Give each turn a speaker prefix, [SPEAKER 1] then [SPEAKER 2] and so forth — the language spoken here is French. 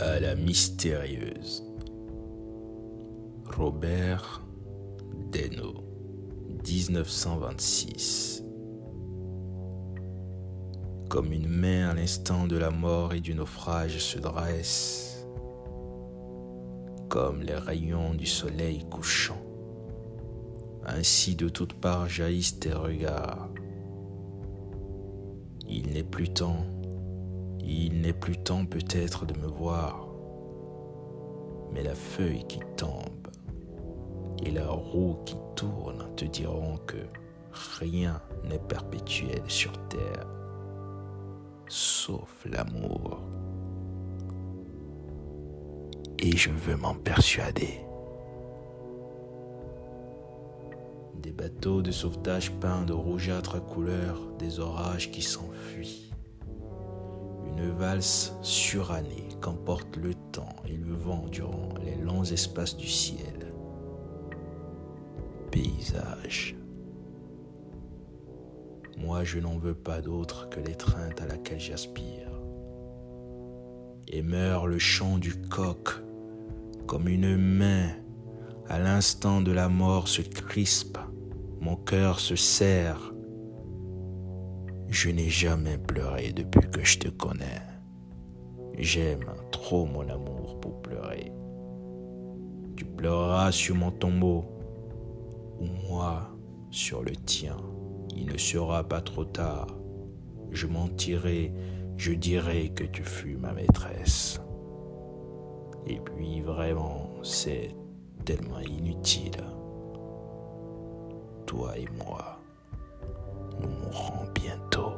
[SPEAKER 1] à la mystérieuse. Robert Deno, 1926. Comme une main à l'instant de la mort et du naufrage se dresse, comme les rayons du soleil couchant, ainsi de toutes parts jaillissent tes regards. Il n'est plus temps il n'est plus temps peut-être de me voir, mais la feuille qui tombe et la roue qui tourne te diront que rien n'est perpétuel sur terre, sauf l'amour. Et je veux m'en persuader. Des bateaux de sauvetage peints de rougeâtre couleur, des orages qui s'enfuient une valse surannée qu'emporte le temps et le vent durant les longs espaces du ciel. Paysage. Moi, je n'en veux pas d'autre que l'étreinte à laquelle j'aspire. Et meurt le chant du coq comme une main à l'instant de la mort se crispe, mon cœur se serre je n'ai jamais pleuré depuis que je te connais. J'aime trop mon amour pour pleurer. Tu pleureras sur mon tombeau ou moi sur le tien. Il ne sera pas trop tard. Je mentirai, je dirai que tu fus ma maîtresse. Et puis vraiment, c'est tellement inutile. Toi et moi nous mourrons bientôt.